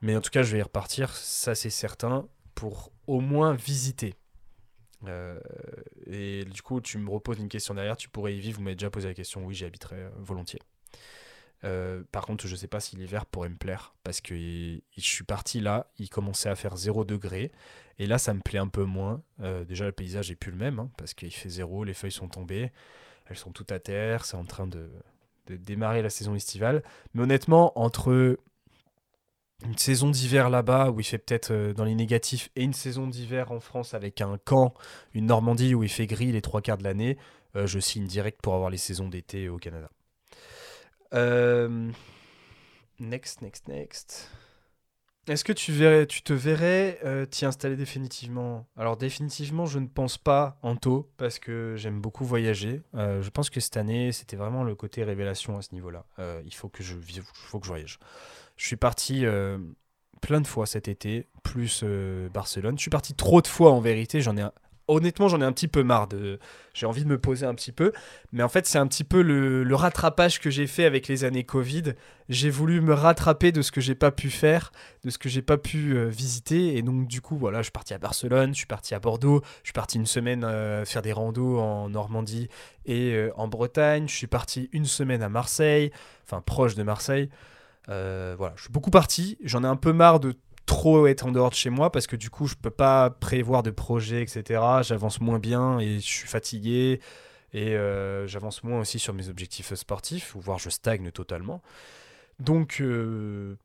mais en tout cas, je vais y repartir, ça c'est certain, pour au moins visiter. et du coup, tu me reposes une question derrière, tu pourrais y vivre, vous m'avez déjà posé la question, oui, j'y habiterai volontiers. Par contre, je sais pas si l'hiver pourrait me plaire parce que je suis parti là, il commençait à faire 0 degré et là, ça me plaît un peu moins. Euh, déjà, le paysage est plus le même, hein, parce qu'il fait zéro, les feuilles sont tombées, elles sont toutes à terre, c'est en train de, démarrer la saison estivale. Mais honnêtement, entre une saison d'hiver là-bas, où il fait peut-être euh, dans les négatifs, et une saison d'hiver en France avec un camp, une Normandie où il fait gris les trois quarts de l'année, euh, je signe direct pour avoir les saisons d'été au Canada. Next, next, next. Est-ce que tu, verrais, tu te verrais euh, t'y installer définitivement? Alors définitivement, je ne pense pas en taux parce que j'aime beaucoup voyager. Euh, je pense que cette année, c'était vraiment le côté révélation à ce niveau-là. Euh, il faut que je vive, faut que je voyage. Je suis parti plein de fois cet été, plus Barcelone. Je suis parti trop de fois en vérité. J'en ai honnêtement, j'en ai un petit peu marre de. J'ai envie de me poser un petit peu. Mais en fait, c'est un petit peu le, rattrapage que j'ai fait avec les années Covid. J'ai voulu me rattraper de ce que j'ai pas pu faire, de ce que j'ai pas pu euh, visiter. Et donc, du coup, voilà, je suis parti à Barcelone, je suis parti à Bordeaux, je suis parti une semaine euh, faire des randos en Normandie et euh, en Bretagne. Je suis parti une semaine à Marseille, enfin proche de Marseille. voilà, je suis beaucoup parti. J'en ai un peu marre de trop être en dehors de chez moi parce que du coup, je peux pas prévoir de projets, etc. J'avance moins bien et je suis fatigué. Et euh, j'avance moins aussi sur mes objectifs sportifs, ou voire je stagne totalement. Donc, euh,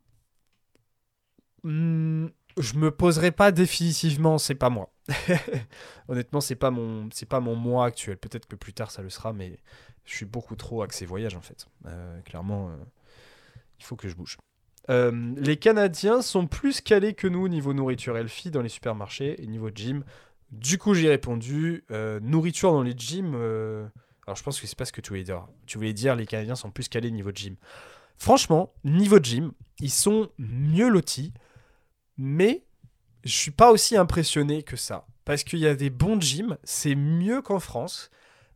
hmm, je me poserai pas définitivement, c'est pas moi. *laughs* Honnêtement, c'est pas mon, c'est pas mon moi actuel. Peut-être que plus tard ça le sera, mais je suis beaucoup trop axé voyage en fait. Euh, clairement, euh, il faut que je bouge. Euh, les Canadiens sont plus calés que nous au niveau nourriture healthy dans les supermarchés et niveau gym. Du coup, j'ai répondu nourriture dans les gyms. alors, je pense que c'est pas ce que tu voulais dire. Tu voulais dire les Canadiens sont plus calés niveau gym. Franchement, niveau gym, ils sont mieux lotis. Mais je suis pas aussi impressionné que ça. Parce qu'il y a des bons gyms, c'est mieux qu'en France.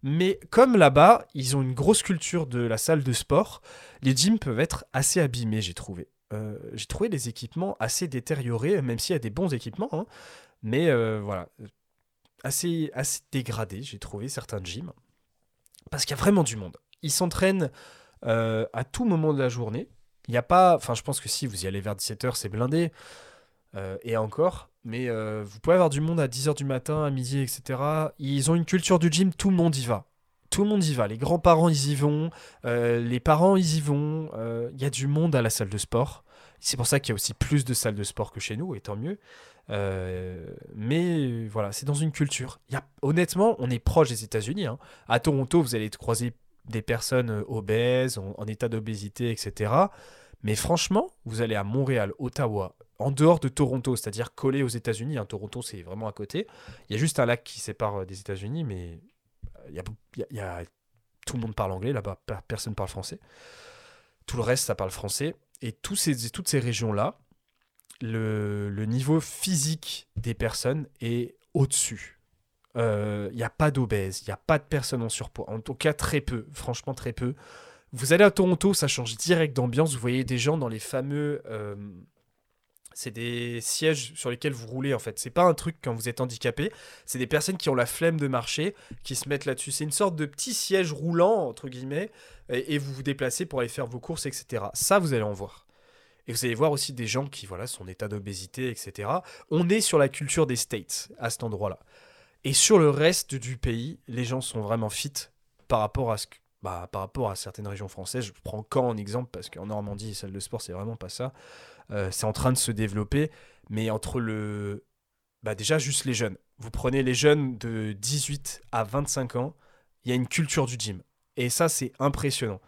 Mais comme là-bas, ils ont une grosse culture de la salle de sport, les gyms peuvent être assez abîmés, j'ai trouvé. Euh, j'ai trouvé les équipements assez détériorés, même s'il y a des bons équipements. Hein. mais euh, voilà, assez, assez dégradés, j'ai trouvé certains gyms. Parce qu'il y a vraiment du monde. Ils s'entraînent euh, à tout moment de la journée. Il n'y a pas. Enfin, je pense que si vous y allez vers 17h, c'est blindé. Euh, et encore. Mais euh, vous pouvez avoir du monde à 10h du matin, à midi, etc. Ils ont une culture du gym, tout le monde y va. Tout le monde y va. Les grands-parents, ils y vont. Euh, les parents, ils y vont. Il y a du monde à la salle de sport. C'est pour ça qu'il y a aussi plus de salles de sport que chez nous, et tant mieux. mais voilà, c'est dans une culture. Honnêtement, on est proche des États-Unis. Hein. À Toronto, vous allez croiser des personnes obèses, en état d'obésité, etc. Mais franchement, vous allez à Montréal, Ottawa, en dehors de Toronto, c'est-à-dire collé aux États-Unis. Hein, Toronto, c'est vraiment à côté. Il y a juste un lac qui sépare euh, des États-Unis, mais euh, y, a, tout le monde parle anglais là-bas, personne parle français. Tout le reste, ça parle français. Et toutes ces régions-là, le, niveau physique des personnes est au-dessus. Euh, il n'y a pas d'obèses, il n'y a pas de personnes en surpoids. En tout cas, très peu, franchement très peu. Vous allez à Toronto, ça change direct d'ambiance. Vous voyez des gens dans les fameux c'est des sièges sur lesquels vous roulez en fait. C'est pas un truc quand vous êtes handicapé. C'est des personnes qui ont la flemme de marcher, qui se mettent là-dessus. C'est une sorte de petit siège roulant entre guillemets, et, vous vous déplacez pour aller faire vos courses, etc. Ça, vous allez en voir. Et vous allez voir aussi des gens qui, voilà, sont en état d'obésité, etc. On est sur la culture des States à cet endroit-là. Et sur le reste du pays, les gens sont vraiment fit par rapport à ce bah, par rapport à certaines régions françaises. Je prends Caen en exemple parce qu'en Normandie, salle de sport, c'est vraiment pas ça. Euh, c'est en train de se développer, mais entre le. Bah déjà, juste les jeunes. Vous prenez les jeunes de 18 à 25 ans, il y a une culture du gym. Et ça, c'est impressionnant.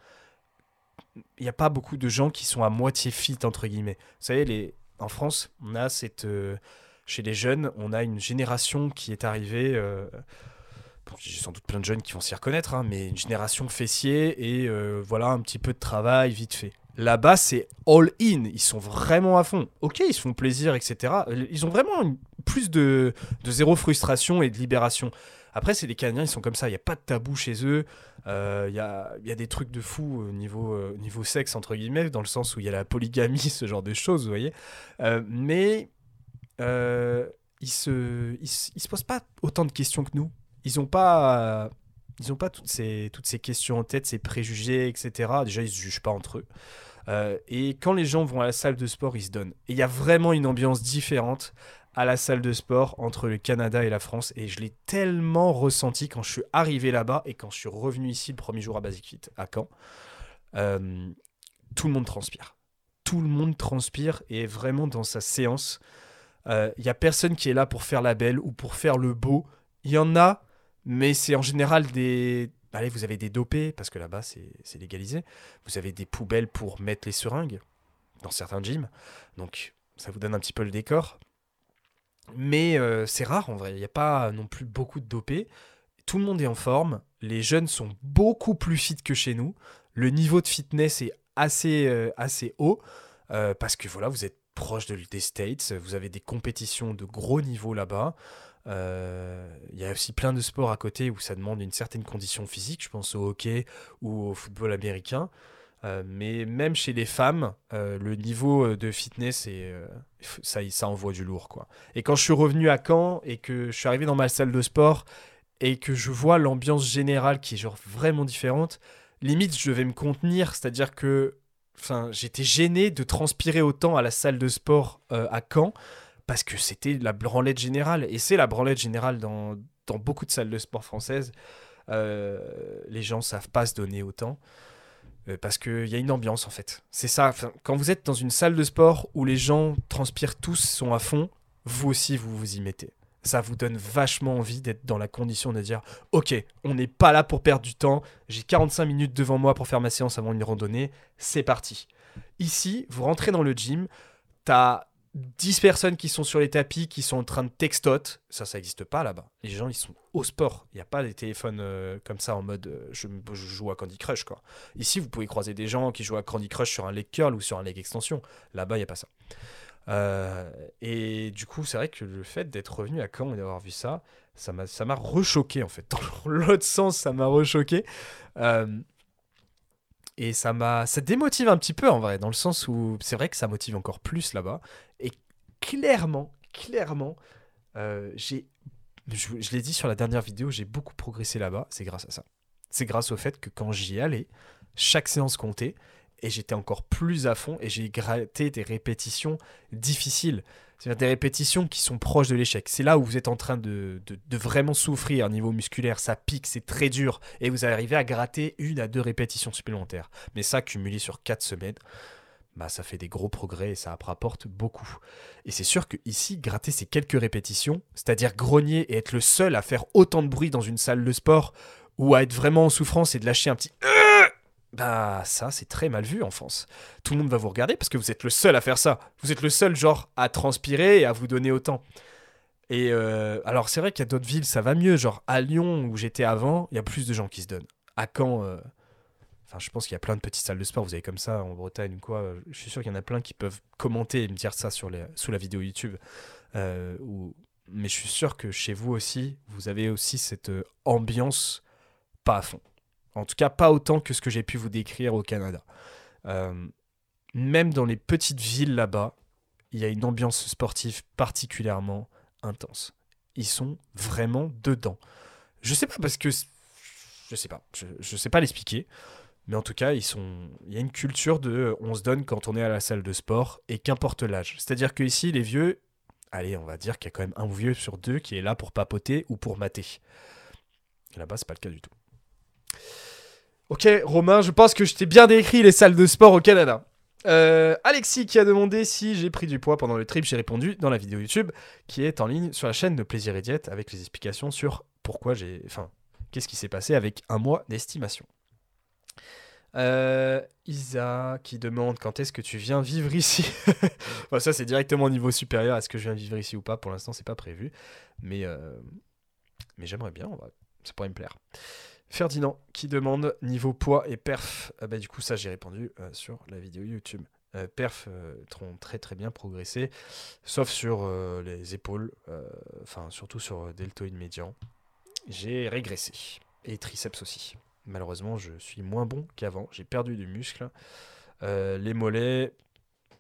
Il n'y a pas beaucoup de gens qui sont à moitié fit, entre guillemets. Vous savez, les... en France, on a cette. Euh, chez les jeunes, on a une génération qui est arrivée. Euh... J'ai sans doute plein de jeunes qui vont s'y reconnaître, hein, mais une génération fessier et voilà un petit peu de travail vite fait. Là-bas, c'est all in. Ils sont vraiment à fond. Ok, ils se font plaisir, etc. Ils ont vraiment plus de, zéro frustration et de libération. Après, c'est les Canadiens, ils sont comme ça. Il n'y a pas de tabou chez eux. Euh, il y, a, des trucs de fou au niveau, euh, niveau sexe, entre guillemets, dans le sens où il y a la polygamie, *laughs* ce genre de choses, vous voyez. Euh, mais ils se, ils, se posent pas autant de questions que nous. Ils n'ont pas ils pas toutes ces, toutes ces questions en tête, ces préjugés, etc. Déjà, ils se jugent pas entre eux. Euh, et quand les gens vont à la salle de sport, ils se donnent. Et il y a vraiment une ambiance différente à la salle de sport entre le Canada et la France. Et je l'ai tellement ressenti quand je suis arrivé là-bas et quand je suis revenu ici le premier jour à Basic Fit, à Caen. Euh, tout le monde transpire. Tout le monde transpire et vraiment dans sa séance. Il euh, n'y a personne qui est là pour faire la belle ou pour faire le beau. Il y en a, mais c'est en général des, allez, vous avez des dopés, parce que là-bas, c'est légalisé. Vous avez des poubelles pour mettre les seringues, dans certains gyms. Donc, ça vous donne un petit peu le décor. Mais euh, c'est rare, en vrai. Il n'y a pas non plus beaucoup de dopés. Tout le monde est en forme. Les jeunes sont beaucoup plus fit que chez nous. Le niveau de fitness est assez, euh, haut. Euh, parce que voilà, vous êtes proche de, des States. Vous avez des compétitions de gros niveau là-bas. Euh, il y a aussi plein de sports à côté où ça demande une certaine condition physique. Je pense au hockey ou au football américain. Euh, mais même chez les femmes, euh, le niveau de fitness, ça, ça envoie du lourd. Et quand je suis revenu à Caen et que je suis arrivé dans ma salle de sport et que je vois l'ambiance générale qui est genre vraiment différente, limite je vais me contenir, c'est-à-dire que j'étais gêné de transpirer autant à la salle de sport à Caen parce que c'était la branlette générale. Et c'est la branlette générale dans, beaucoup de salles de sport françaises. Euh, les gens savent pas se donner autant. Euh, parce qu'il y a une ambiance en fait. C'est ça, quand vous êtes dans une salle de sport où les gens transpirent tous, sont à fond, vous aussi vous vous y mettez. Ça vous donne vachement envie d'être dans la condition de dire Ok, on n'est pas là pour perdre du temps, j'ai 45 minutes devant moi pour faire ma séance avant une randonnée, c'est parti. Ici, vous rentrez dans le gym, t'as 10 personnes qui sont sur les tapis, qui sont en train de textote. Ça, ça n'existe pas là-bas. Les gens, ils sont au sport. Il n'y a pas des téléphones euh, comme ça en mode euh, je, joue à Candy Crush. Quoi. Ici, vous pouvez croiser des gens qui jouent à Candy Crush sur un leg curl ou sur un leg extension. Là-bas, il n'y a pas ça. Euh, et du coup, c'est vrai que le fait d'être revenu à Caen et d'avoir vu ça, ça m'a, ça m'a rechoqué en fait. *laughs* Dans l'autre sens, ça m'a rechoqué. Et ça m'a, ça démotive un petit peu en vrai, dans le sens où c'est vrai que ça motive encore plus là-bas. Et clairement, clairement, euh, j'ai, je l'ai dit sur la dernière vidéo, j'ai beaucoup progressé là-bas. C'est grâce à ça. C'est grâce au fait que quand j'y allais, chaque séance comptait et j'étais encore plus à fond et j'ai gratté des répétitions difficiles. C'est-à-dire des répétitions qui sont proches de l'échec. C'est là où vous êtes en train de, vraiment souffrir au niveau musculaire. Ça pique, c'est très dur. Et vous arrivez à gratter une à deux répétitions supplémentaires. Mais ça, cumulé sur quatre semaines, bah, ça fait des gros progrès et ça rapporte beaucoup. Et c'est sûr que ici, gratter ces quelques répétitions, c'est-à-dire grogner et être le seul à faire autant de bruit dans une salle de sport ou à être vraiment en souffrance et de lâcher un petit bah ça c'est très mal vu en France. Tout le monde va vous regarder parce que vous êtes le seul à faire ça. Vous êtes le seul genre à transpirer et à vous donner autant. Et euh, alors c'est vrai qu'il y a d'autres villes ça va mieux, genre à Lyon où j'étais avant, il y a plus de gens qui se donnent. À Caen, euh, enfin je pense qu'il y a plein de petites salles de sport, vous avez comme ça en Bretagne ou quoi. Je suis sûr qu'il y en a plein qui peuvent commenter et me dire ça sur sous la vidéo YouTube. Euh, ou... Mais je suis sûr que chez vous aussi, vous avez aussi cette euh, ambiance pas à fond. En tout cas, pas autant que ce que j'ai pu vous décrire au Canada. Euh, même dans les petites villes là-bas, il y a une ambiance sportive particulièrement intense. Ils sont vraiment dedans. Je sais pas parce que je sais pas, je, je sais pas l'expliquer, mais en tout cas, il y a une culture de on se donne quand on est à la salle de sport et qu'importe l'âge. C'est-à-dire que ici les vieux, allez, on va dire qu'il y a quand même un vieux sur deux qui est là pour papoter ou pour mater. Là-bas, c'est pas le cas du tout. Ok, Romain, je pense que je t'ai bien décrit les salles de sport au Canada. Euh, Alexis qui a demandé si j'ai pris du poids pendant le trip, j'ai répondu dans la vidéo YouTube qui est en ligne sur la chaîne de Plaisir et Diète avec les explications sur pourquoi j'ai. Enfin, qu'est-ce qui s'est passé avec un mois d'estimation. Euh, Isa qui demande quand est-ce que tu viens vivre ici. *laughs* ça c'est directement au niveau supérieur. Est-ce que je viens vivre ici ou pas Pour l'instant, c'est pas prévu, mais euh, mais j'aimerais bien. Ça pourrait me plaire. Ferdinand qui demande niveau poids et perf. Ah bah, du coup, ça j'ai répondu euh, sur la vidéo YouTube. Euh, perf euh, ont très très bien progressé, sauf sur les épaules, enfin surtout sur deltoïde médian. J'ai régressé. Et triceps aussi. Malheureusement, je suis moins bon qu'avant. J'ai perdu du muscle. Les mollets,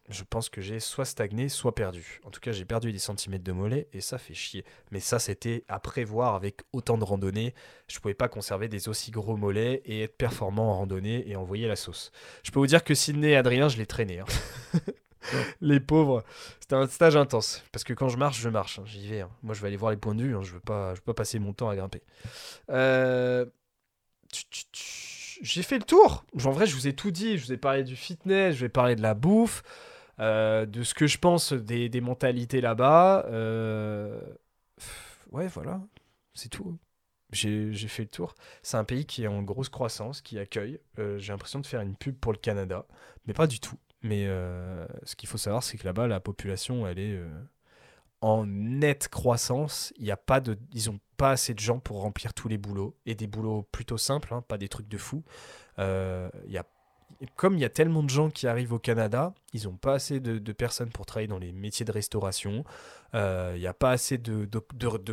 je pense que j'ai soit stagné, soit perdu. En tout cas, j'ai perdu des centimètres de mollets et ça fait chier. Mais ça, c'était à prévoir avec autant de randonnées. Je pouvais pas conserver des aussi gros mollets et être performant en randonnée et envoyer la sauce. Je peux vous dire que Sydney et Adrien, je les traînais. hein. *laughs* les pauvres, c'était un stage intense. Parce que quand je marche, je marche. hein. J'y vais. hein. Moi, je vais aller voir les points de vue. Je veux pas, je veux pas passer mon temps à grimper. Euh. J'ai fait le tour. En vrai, je vous ai tout dit. Je vous ai parlé du fitness, je vais parler de la bouffe, euh, de ce que je pense des, mentalités là-bas. Euh, Ouais, voilà. C'est tout. J'ai fait le tour. C'est un pays qui est en grosse croissance, qui accueille. Euh, J'ai l'impression de faire une pub pour le Canada, mais pas du tout. Mais ce qu'il faut savoir, c'est que là-bas, la population, elle est en nette croissance. Il y a pas de, ils ont pas assez de gens pour remplir tous les boulots et des boulots plutôt simples, hein, pas des trucs de fou. Il y a, comme il y a tellement de gens qui arrivent au Canada, ils n'ont pas assez de, personnes pour travailler dans les métiers de restauration. Euh, Il n'y a pas assez de,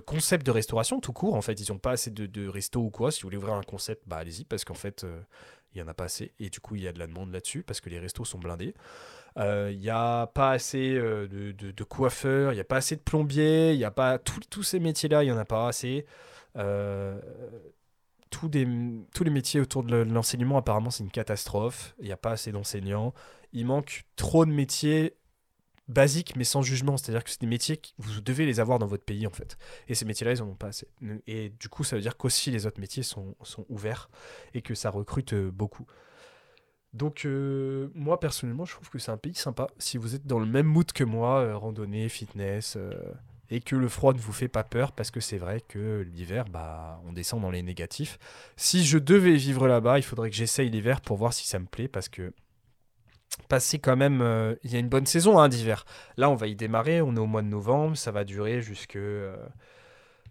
concepts de restauration tout court. En fait, ils n'ont pas assez de, de resto ou quoi. Si vous voulez ouvrir un concept, bah allez-y parce qu'en fait, euh, il y en a pas assez et du coup, il y a de la demande là-dessus parce que les restos sont blindés. Euh, Il n'y a pas assez de, coiffeurs, il n'y a pas assez de plombiers, il n'y a pas tous ces métiers-là, il n'y en a pas assez. Tous, les métiers autour de l'enseignement, apparemment, c'est une catastrophe. Il n'y a pas assez d'enseignants. Il manque trop de métiers basiques, mais sans jugement. C'est-à-dire que c'est des métiers que vous devez les avoir dans votre pays, en fait. Et ces métiers-là, ils n'en ont pas assez. Et du coup, ça veut dire qu'aussi les autres métiers sont, ouverts et que ça recrute euh, beaucoup. Donc euh, moi personnellement, je trouve que c'est un pays sympa si vous êtes dans le même mood que moi, euh, randonnée, fitness, et que le froid ne vous fait pas peur, parce que c'est vrai que l'hiver, bah, on descend dans les négatifs. Si je devais vivre là-bas, il faudrait que j'essaye l'hiver pour voir si ça me plaît, parce que passer quand même, euh, il y a une bonne saison hein, d'hiver. Là, on va y démarrer, on est au mois de novembre, ça va durer jusque... euh,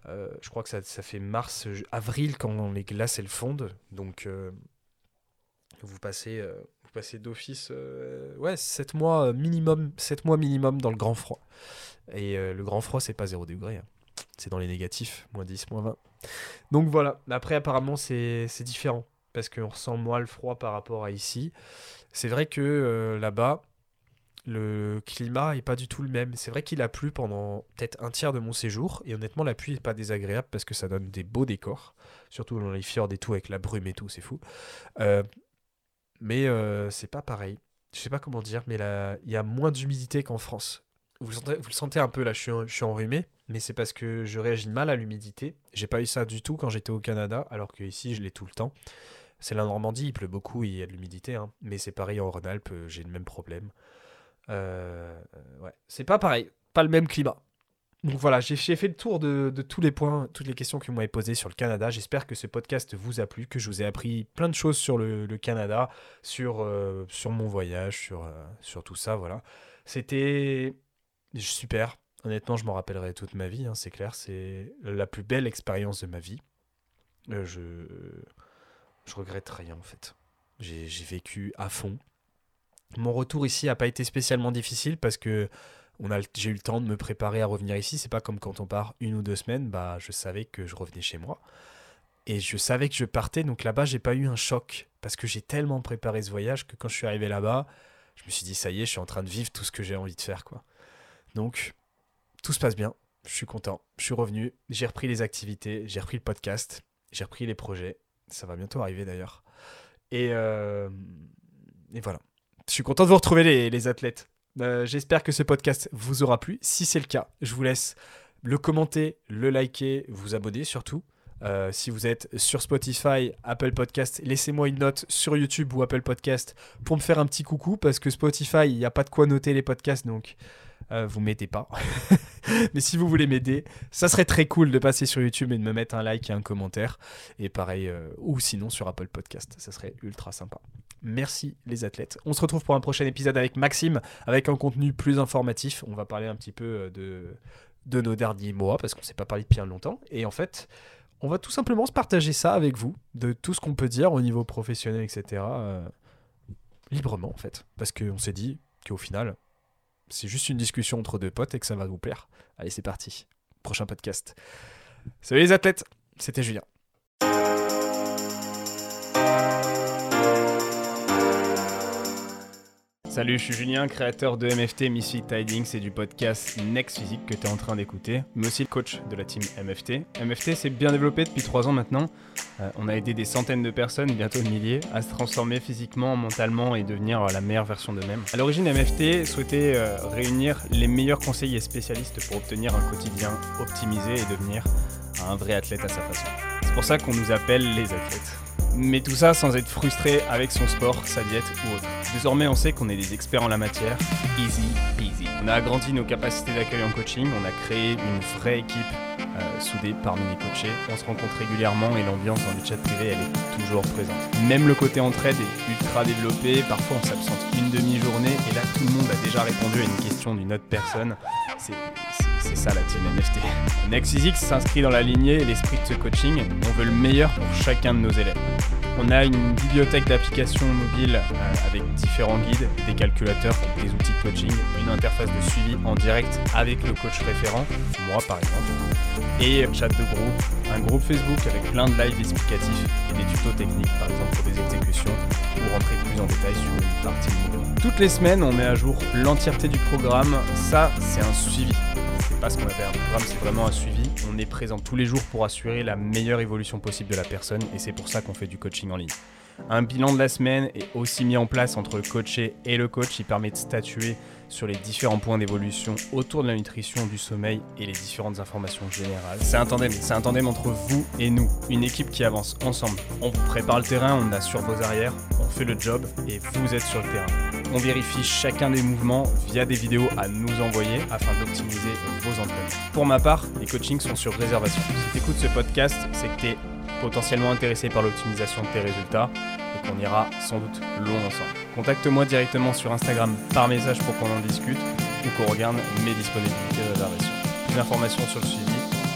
euh, je crois que ça, ça fait mars, avril quand les glaces elles fondent. Donc vous passez, vous passez d'office ouais, 7 mois minimum, 7 mois minimum dans le grand froid. Et euh, le grand froid, c'est pas 0 degré. hein. C'est dans les négatifs, moins 10, moins 20. Donc voilà. Après, apparemment, c'est différent. Parce qu'on ressent moins le froid par rapport à ici. C'est vrai que euh, là-bas, le climat est pas du tout le même. C'est vrai qu'il a plu pendant peut-être un tiers de mon séjour. Et honnêtement, la pluie est pas désagréable parce que ça donne des beaux décors. Surtout dans les fjords et tout, avec la brume et tout, c'est fou. Euh, mais c'est pas pareil. Je sais pas comment dire, mais il y a moins d'humidité qu'en France. Vous le, sentez, un peu là, je suis, je suis enrhumé, mais c'est parce que je réagis mal à l'humidité. J'ai pas eu ça du tout quand j'étais au Canada, alors que ici je l'ai tout le temps. C'est la Normandie, il pleut beaucoup, il y a de l'humidité, hein. mais c'est pareil en Rhône-Alpes, euh, j'ai le même problème. Euh, ouais, c'est pas pareil, pas le même climat. Donc voilà, j'ai fait le tour de, tous les points, toutes les questions que vous m'avez posées sur le Canada. J'espère que ce podcast vous a plu, que je vous ai appris plein de choses sur le, Canada, sur, euh, sur mon voyage, sur, sur tout ça. Voilà. C'était super. Honnêtement, je m'en rappellerai toute ma vie, hein, c'est clair. C'est la plus belle expérience de ma vie. Euh, je, je regrette rien en fait. J'ai vécu à fond. Mon retour ici n'a pas été spécialement difficile parce que j'ai eu le temps de me préparer à revenir ici. C'est pas comme quand on part une ou deux semaines. Bah, je savais que je revenais chez moi et je savais que je partais. Donc là-bas, j'ai pas eu un choc parce que j'ai tellement préparé ce voyage que quand je suis arrivé là-bas, je me suis dit ça y est, je suis en train de vivre tout ce que j'ai envie de faire, quoi. Donc tout se passe bien. Je suis content. Je suis revenu. J'ai repris les activités. J'ai repris le podcast. J'ai repris les projets. Ça va bientôt arriver d'ailleurs. Et, euh, et voilà. Je suis content de vous retrouver les, athlètes. Euh, J'espère que ce podcast vous aura plu. Si c'est le cas, je vous laisse le commenter, le liker, vous abonner surtout. Euh, si vous êtes sur Spotify, Apple Podcast, laissez-moi une note sur YouTube ou Apple Podcast pour me faire un petit coucou parce que Spotify, il n'y a pas de quoi noter les podcasts donc euh, vous m'aidez pas. *laughs* Mais si vous voulez m'aider, ça serait très cool de passer sur YouTube et de me mettre un like et un commentaire. Et pareil, euh, ou sinon sur Apple Podcast, ça serait ultra sympa. Merci les athlètes. On se retrouve pour un prochain épisode avec Maxime, avec un contenu plus informatif. On va parler un petit peu euh, de, de nos derniers mois, parce qu'on ne s'est pas parlé depuis un longtemps. Et en fait, on va tout simplement se partager ça avec vous, de tout ce qu'on peut dire au niveau professionnel, etc. euh, librement, en fait. Parce qu'on s'est dit qu'au final, c'est juste une discussion entre deux potes et que ça va vous plaire. Allez, c'est parti. Prochain podcast. Salut les athlètes, c'était Julien. Salut, je suis Julien, créateur de MFT Misfit Tidings et du podcast Next Physique que tu es en train d'écouter, mais aussi le coach de la team MFT. MFT s'est bien développé depuis 3 ans maintenant. Euh, on a aidé des centaines de personnes, bientôt milliers, à se transformer physiquement, mentalement et devenir euh, la meilleure version d'eux-mêmes. À l'origine, MFT souhaitait euh, réunir les meilleurs conseillers spécialistes pour obtenir un quotidien optimisé et devenir un vrai athlète à sa façon. C'est pour ça qu'on nous appelle les athlètes. Mais tout ça sans être frustré avec son sport, sa diète ou autre. Désormais, on sait qu'on est des experts en la matière. Easy peasy. On a agrandi nos capacités d'accueil en coaching, on a créé une vraie équipe euh, soudée parmi les coachés. On se rencontre régulièrement et l'ambiance dans les chats privés, elle est toujours présente. Même le côté entraide est ultra développé. Parfois, on s'absente une demi-journée et là, tout le monde a déjà répondu à une question d'une autre personne. C'est c'est- ça la team NFT. Next Physics s'inscrit dans la lignée et l'esprit de ce coaching. On veut le meilleur pour chacun de nos élèves. On a une bibliothèque d'applications mobiles euh, avec différents guides, des calculateurs, des outils de coaching, une interface de suivi en direct avec le coach référent, moi par exemple, et chat de groupe, un groupe Facebook avec plein de lives explicatifs et des tutos techniques par exemple pour des exécutions ou rentrer plus en détail sur une partie. Toutes les semaines, on met à jour l'entièreté du programme. Ça, c'est un suivi. Ce qu'on appelle un programme, c'est vraiment un suivi. On est présent tous les jours pour assurer la meilleure évolution possible de la personne et c'est pour ça qu'on fait du coaching en ligne. Un bilan de la semaine est aussi mis en place entre le coaché et le coach. Il permet de statuer sur les différents points d'évolution autour de la nutrition, du sommeil et les différentes informations générales. C'est un tandem, c'est un tandem entre vous et nous, une équipe qui avance ensemble. On vous prépare le terrain, on assure vos arrières, on fait le job et vous êtes sur le terrain. On vérifie chacun des mouvements via des vidéos à nous envoyer afin d'optimiser vos entraînements. Pour ma part, les coachings sont sur réservation. Si tu écoutes ce podcast, c'est que tu potentiellement intéressé par l'optimisation de tes résultats et qu'on ira sans doute loin ensemble. Contacte-moi directement sur Instagram par message pour qu'on en discute ou qu'on regarde mes disponibilités de réservation. Plus d'informations sur le suivi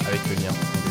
avec le lien